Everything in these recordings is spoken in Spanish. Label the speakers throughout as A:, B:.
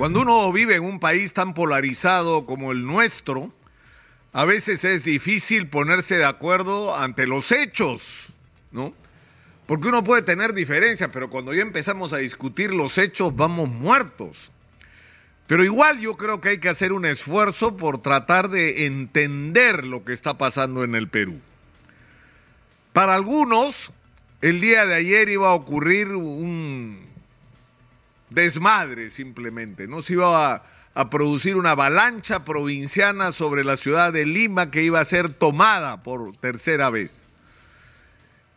A: Cuando uno vive en un país tan polarizado como el nuestro, a veces es difícil ponerse de acuerdo ante los hechos, ¿no? Porque uno puede tener diferencias, pero cuando ya empezamos a discutir los hechos vamos muertos. Pero igual yo creo que hay que hacer un esfuerzo por tratar de entender lo que está pasando en el Perú. Para algunos, el día de ayer iba a ocurrir un desmadre simplemente, ¿no? Se iba a, producir una avalancha provinciana sobre la ciudad de Lima que iba a ser tomada por tercera vez.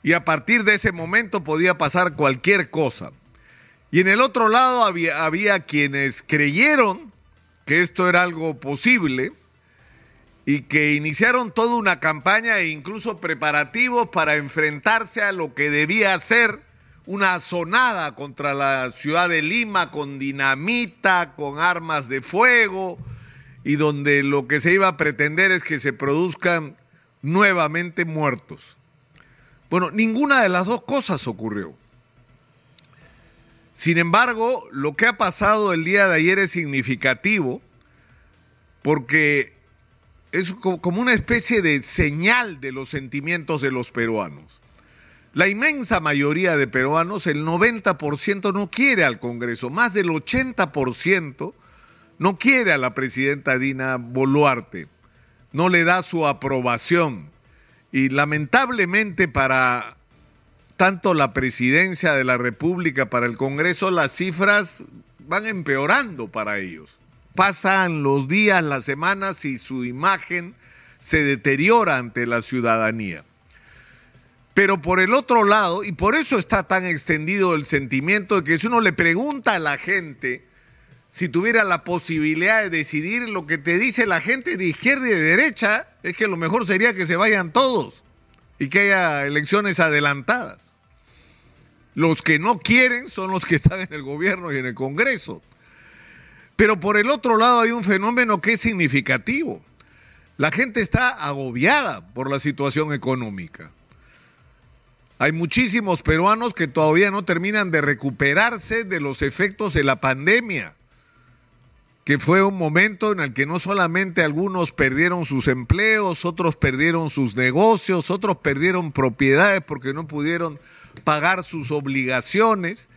A: Y a partir de ese momento podía pasar cualquier cosa. Y en el otro lado había, había quienes creyeron que esto era algo posible y que iniciaron toda una campaña e incluso preparativos para enfrentarse a lo que debía ser una sonada contra la ciudad de Lima con dinamita, con armas de fuego, y donde lo que se iba a pretender es que se produzcan nuevamente muertos. Bueno, ninguna de las dos cosas ocurrió. Sin embargo, lo que ha pasado el día de ayer es significativo porque es como una especie de señal de los sentimientos de los peruanos. La inmensa mayoría de peruanos, el 90% no quiere al Congreso, más del 80% no quiere a la presidenta Dina Boluarte, no le da su aprobación. Y lamentablemente para tanto la presidencia de la República, para el Congreso, las cifras van empeorando para ellos. Pasan los días, las semanas y su imagen se deteriora ante la ciudadanía. Pero por el otro lado, y por eso está tan extendido el sentimiento de que si uno le pregunta a la gente si tuviera la posibilidad de decidir, lo que te dice la gente de izquierda y de derecha es que lo mejor sería que se vayan todos y que haya elecciones adelantadas. Los que no quieren son los que están en el gobierno y en el Congreso. Pero por el otro lado hay un fenómeno que es significativo. La gente está agobiada por la situación económica. Hay muchísimos peruanos que todavía no terminan de recuperarse de los efectos de la pandemia, que fue un momento en el que no solamente algunos perdieron sus empleos, otros perdieron sus negocios, otros perdieron propiedades porque no pudieron pagar sus obligaciones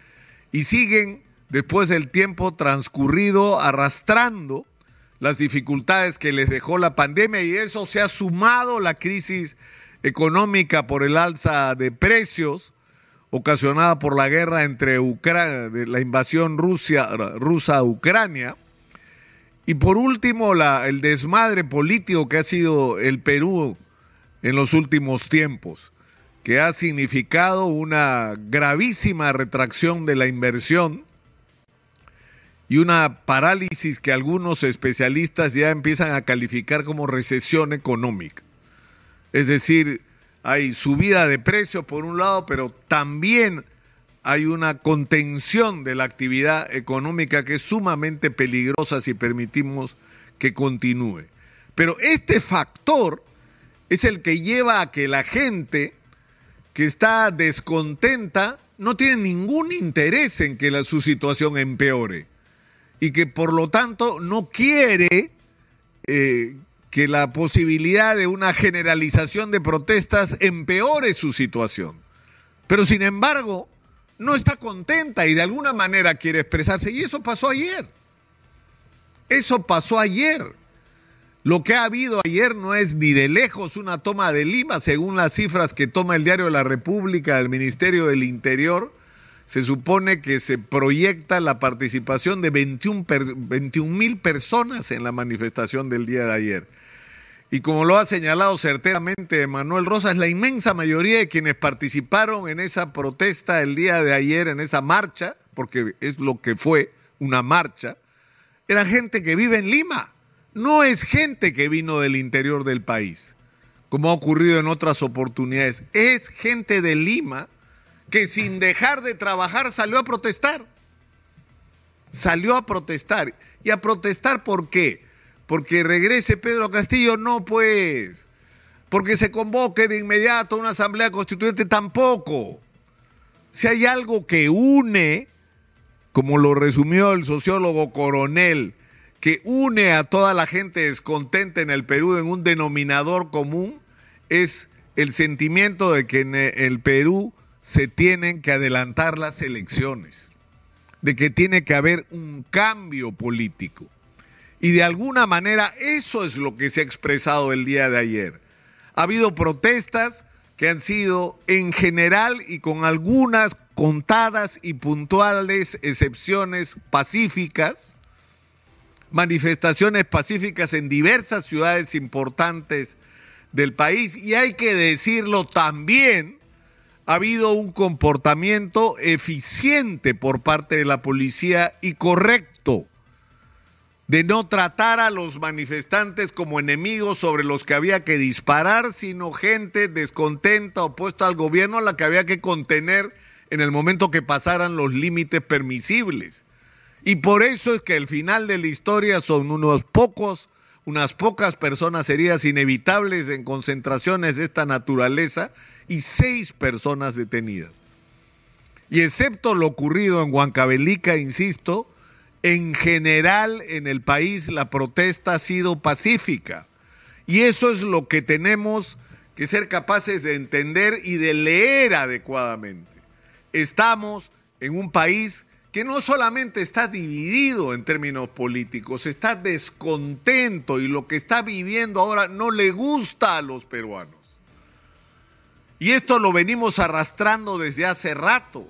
A: y siguen, después del tiempo transcurrido, arrastrando las dificultades que les dejó la pandemia y eso se ha sumado la crisis económica por el alza de precios ocasionada por la guerra entre Ucrania, la invasión Rusia, rusa a Ucrania. Y por último, el desmadre político que ha sido el Perú en los últimos tiempos, que ha significado una gravísima retracción de la inversión y una parálisis que algunos especialistas ya empiezan a calificar como recesión económica. Es decir, hay subida de precios por un lado, pero también hay una contención de la actividad económica que es sumamente peligrosa si permitimos que continúe. Pero este factor es el que lleva a que la gente que está descontenta no tiene ningún interés en que su situación empeore y que por lo tanto no quiere eh, que la posibilidad de una generalización de protestas empeore su situación. Pero sin embargo, no está contenta y de alguna manera quiere expresarse. Y eso pasó ayer. Eso pasó ayer. Lo que ha habido ayer no es ni de lejos una toma de Lima, según las cifras que toma el diario de la República, el Ministerio del Interior. Se supone que se proyecta la participación de 21 mil personas en la manifestación del día de ayer. Y como lo ha señalado certeramente Manuel Rosas, la inmensa mayoría de quienes participaron en esa protesta el día de ayer, en esa marcha, porque es lo que fue una marcha, era gente que vive en Lima. No es gente que vino del interior del país, como ha ocurrido en otras oportunidades. Es gente de Lima que sin dejar de trabajar salió a protestar. Salió a protestar. ¿Y a protestar por qué? porque regrese Pedro Castillo, no pues, porque se convoque de inmediato una asamblea constituyente, tampoco. Si hay algo que une como lo resumió el sociólogo Coronel, que une a toda la gente descontenta en el Perú en un denominador común, es el sentimiento de que en el Perú se tienen que adelantar las elecciones, de que tiene que haber un cambio político. Y de alguna manera eso es lo que se ha expresado el día de ayer. Ha habido protestas que han sido en general y con algunas contadas y puntuales excepciones pacíficas, manifestaciones pacíficas en diversas ciudades importantes del país y hay que decirlo también, ha habido un comportamiento eficiente por parte de la policía y correcto de no tratar a los manifestantes como enemigos sobre los que había que disparar, sino gente descontenta, opuesta al gobierno a la que había que contener en el momento que pasaran los límites permisibles. Y por eso es que el final de la historia son unos pocos, unas pocas personas heridas inevitables en concentraciones de esta naturaleza y seis personas detenidas. Y excepto lo ocurrido en Huancavelica, insisto, en general en el país la protesta ha sido pacífica. Y eso es lo que tenemos que ser capaces de entender y de leer adecuadamente. Estamos en un país que no solamente está dividido en términos políticos, está descontento y lo que está viviendo ahora no le gusta a los peruanos. Y esto lo venimos arrastrando desde hace rato.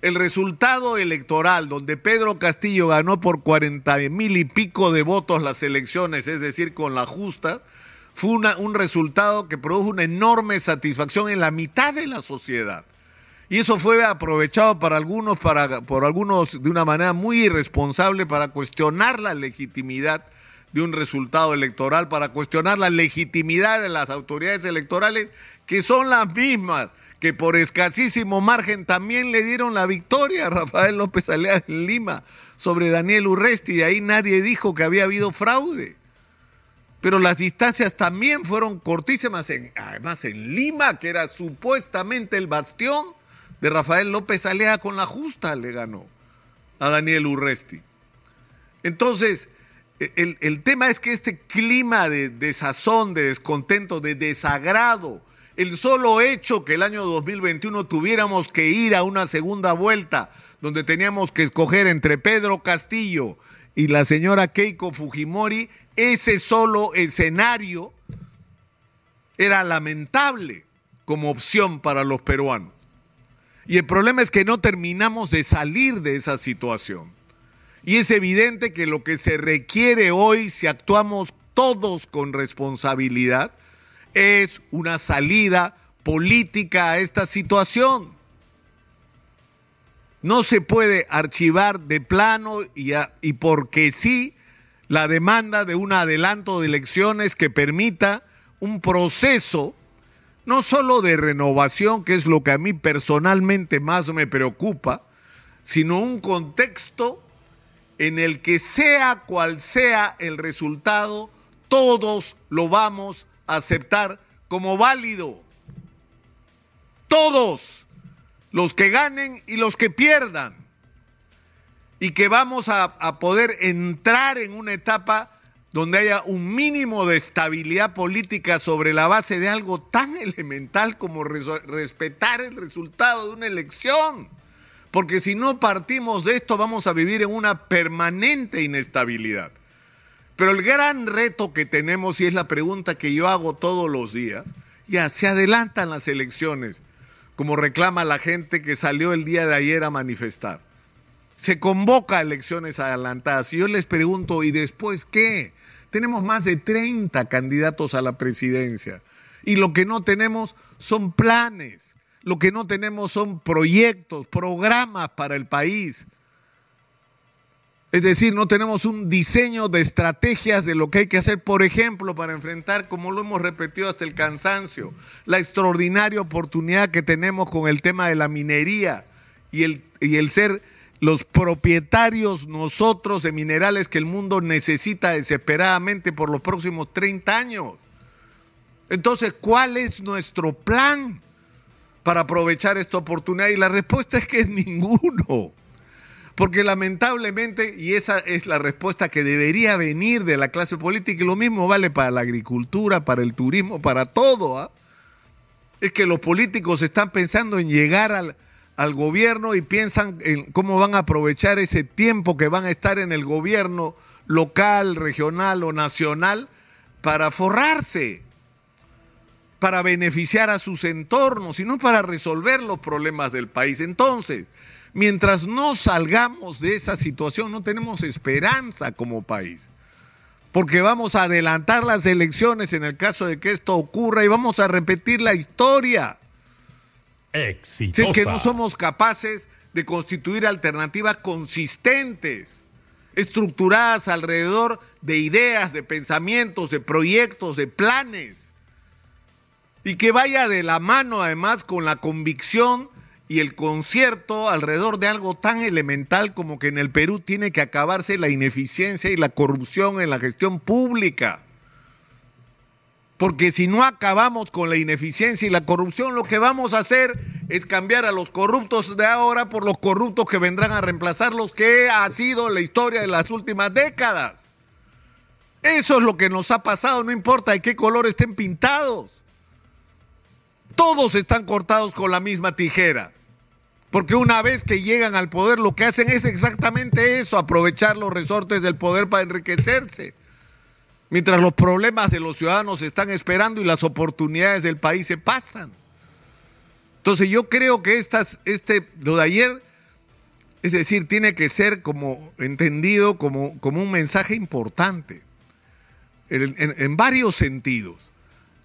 A: El resultado electoral, donde Pedro Castillo ganó por 40 mil y pico de votos las elecciones, es decir, con la justa, fue un resultado que produjo una enorme satisfacción en la mitad de la sociedad. Y eso fue aprovechado para algunos, para, por algunos de una manera muy irresponsable para cuestionar la legitimidad de un resultado electoral, para cuestionar la legitimidad de las autoridades electorales que son las mismas que por escasísimo margen también le dieron la victoria a Rafael López Alea en Lima sobre Daniel Urresti, y ahí nadie dijo que había habido fraude. Pero las distancias también fueron cortísimas, en, además en Lima, que era supuestamente el bastión de Rafael López Alea con la justa, le ganó a Daniel Urresti. Entonces, el, el tema es que este clima de desazón, de descontento, de desagrado, el solo hecho que el año 2021 tuviéramos que ir a una segunda vuelta, donde teníamos que escoger entre Pedro Castillo y la señora Keiko Fujimori, ese solo escenario era lamentable como opción para los peruanos. Y el problema es que no terminamos de salir de esa situación. Y es evidente que lo que se requiere hoy, si actuamos todos con responsabilidad, es una salida política a esta situación. No se puede archivar de plano y, y porque sí la demanda de un adelanto de elecciones que permita un proceso no solo de renovación, que es lo que a mí personalmente más me preocupa, sino un contexto en el que sea cual sea el resultado, todos lo vamos aceptar como válido. Todos, los que ganen y los que pierdan. Y que vamos a, a poder entrar en una etapa donde haya un mínimo de estabilidad política sobre la base de algo tan elemental como respetar el resultado de una elección. Porque si no partimos de esto vamos a vivir en una permanente inestabilidad. Pero el gran reto que tenemos, y es la pregunta que yo hago todos los días, ya se adelantan las elecciones, como reclama la gente que salió el día de ayer a manifestar. Se convoca a elecciones adelantadas y yo les pregunto, ¿y después qué? Tenemos más de 30 candidatos a la presidencia y lo que no tenemos son planes, lo que no tenemos son proyectos, programas para el país. Es decir, no tenemos un diseño de estrategias de lo que hay que hacer, por ejemplo, para enfrentar, como lo hemos repetido hasta el cansancio, la extraordinaria oportunidad que tenemos con el tema de la minería y el, y el ser los propietarios nosotros de minerales que el mundo necesita desesperadamente por los próximos 30 años. Entonces, ¿cuál es nuestro plan para aprovechar esta oportunidad? Y la respuesta es que es ninguno. Porque lamentablemente, y esa es la respuesta que debería venir de la clase política, y lo mismo vale para la agricultura, para el turismo, para todo, ¿ah? es que los políticos están pensando en llegar al, al gobierno y piensan en cómo van a aprovechar ese tiempo que van a estar en el gobierno local, regional o nacional para forrarse, para beneficiar a sus entornos y no para resolver los problemas del país. Entonces, mientras no salgamos de esa situación, no tenemos esperanza como país. Porque vamos a adelantar las elecciones en el caso de que esto ocurra y vamos a repetir la historia. Si es que no somos capaces de constituir alternativas consistentes, estructuradas alrededor de ideas, de pensamientos, de proyectos, de planes, y que vaya de la mano además con la convicción y el concierto alrededor de algo tan elemental como que en el Perú tiene que acabarse la ineficiencia y la corrupción en la gestión pública. Porque si no acabamos con la ineficiencia y la corrupción, lo que vamos a hacer es cambiar a los corruptos de ahora por los corruptos que vendrán a reemplazar los que ha sido la historia de las últimas décadas. Eso es lo que nos ha pasado, no importa de qué color estén pintados. Todos están cortados con la misma tijera. Porque una vez que llegan al poder lo que hacen es exactamente eso, aprovechar los resortes del poder para enriquecerse mientras los problemas de los ciudadanos se están esperando y las oportunidades del país se pasan. Entonces yo creo que estas, este, lo de ayer, es decir, tiene que ser como entendido como, como un mensaje importante, en, varios sentidos,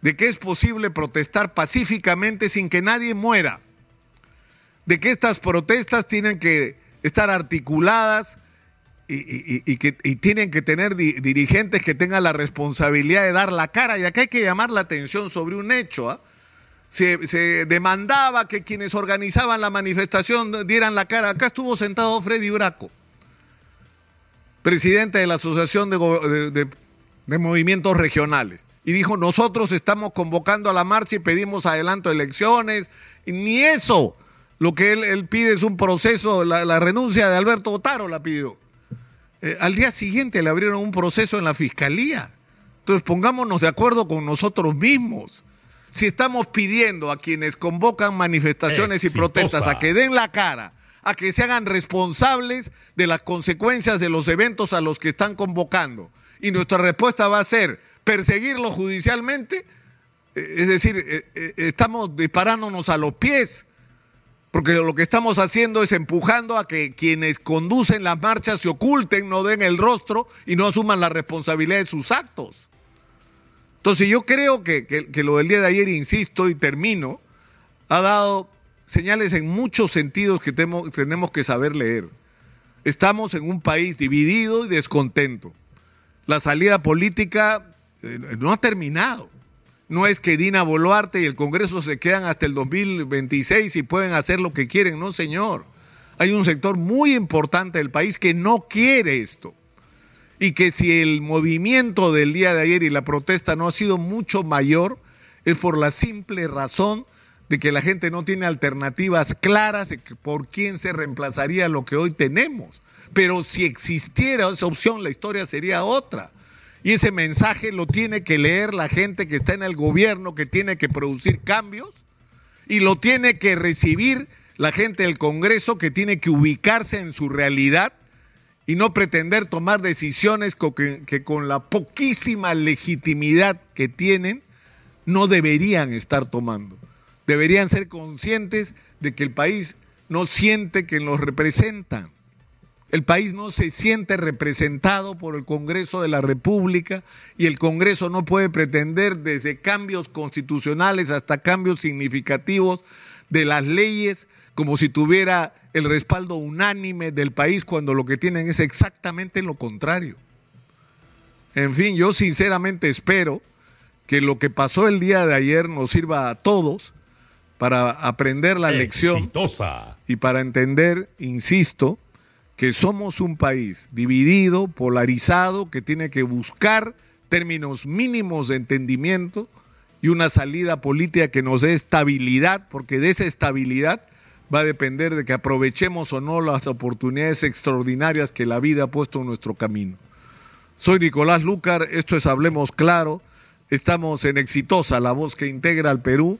A: de que es posible protestar pacíficamente sin que nadie muera, de que estas protestas tienen que estar articuladas, y, que tienen que tener dirigentes que tengan la responsabilidad de dar la cara. Y acá hay que llamar la atención sobre un hecho. ¿ah? Se, demandaba que quienes organizaban la manifestación dieran la cara. Acá estuvo sentado Freddy Braco, presidente de la Asociación de, Movimientos Regionales. Y dijo, nosotros estamos convocando a la marcha y pedimos adelanto de elecciones. Y ni eso. Lo que él, él pide es un proceso, la, la renuncia de Alberto Otaro la pidió. Eh, al día siguiente le abrieron un proceso en la fiscalía. Entonces pongámonos de acuerdo con nosotros mismos. Si estamos pidiendo a quienes convocan manifestaciones
B: Exitosa.
A: y protestas a que den la cara, a que se hagan responsables de las consecuencias de los eventos a los que están convocando, y nuestra respuesta va a ser perseguirlos judicialmente, eh, es decir, eh, estamos disparándonos a los pies. Porque lo que estamos haciendo es empujando a que quienes conducen las marchas se oculten, no den el rostro y no asuman la responsabilidad de sus actos. Entonces yo creo que, lo del día de ayer, insisto y termino, ha dado señales en muchos sentidos que tenemos que saber leer. Estamos en un país dividido y descontento. La salida política eh, no ha terminado. No es que Dina Boluarte y el Congreso se quedan hasta el 2026 y pueden hacer lo que quieren. No, señor. Hay un sector muy importante del país que no quiere esto. Y que si el movimiento del día de ayer y la protesta no ha sido mucho mayor, es por la simple razón de que la gente no tiene alternativas claras de por quién se reemplazaría lo que hoy tenemos. Pero si existiera esa opción, la historia sería otra. Y ese mensaje lo tiene que leer la gente que está en el gobierno, que tiene que producir cambios, y lo tiene que recibir la gente del Congreso, que tiene que ubicarse en su realidad y no pretender tomar decisiones que con la poquísima legitimidad que tienen no deberían estar tomando. Deberían ser conscientes de que el país no siente que los representan. El país no se siente representado por el Congreso de la República y el Congreso no puede pretender desde cambios constitucionales hasta cambios significativos de las leyes como si tuviera el respaldo unánime del país cuando lo que tienen es exactamente lo contrario. En fin, yo sinceramente espero que lo que pasó el día de ayer nos sirva a todos para aprender la lección
B: Exitosa.
A: y para entender, insisto, que somos un país dividido, polarizado, que tiene que buscar términos mínimos de entendimiento y una salida política que nos dé estabilidad, porque de esa estabilidad va a depender de que aprovechemos o no las oportunidades extraordinarias que la vida ha puesto en nuestro camino. Soy Nicolás Lucar, esto es Hablemos Claro, estamos en Exitosa, la voz que integra al Perú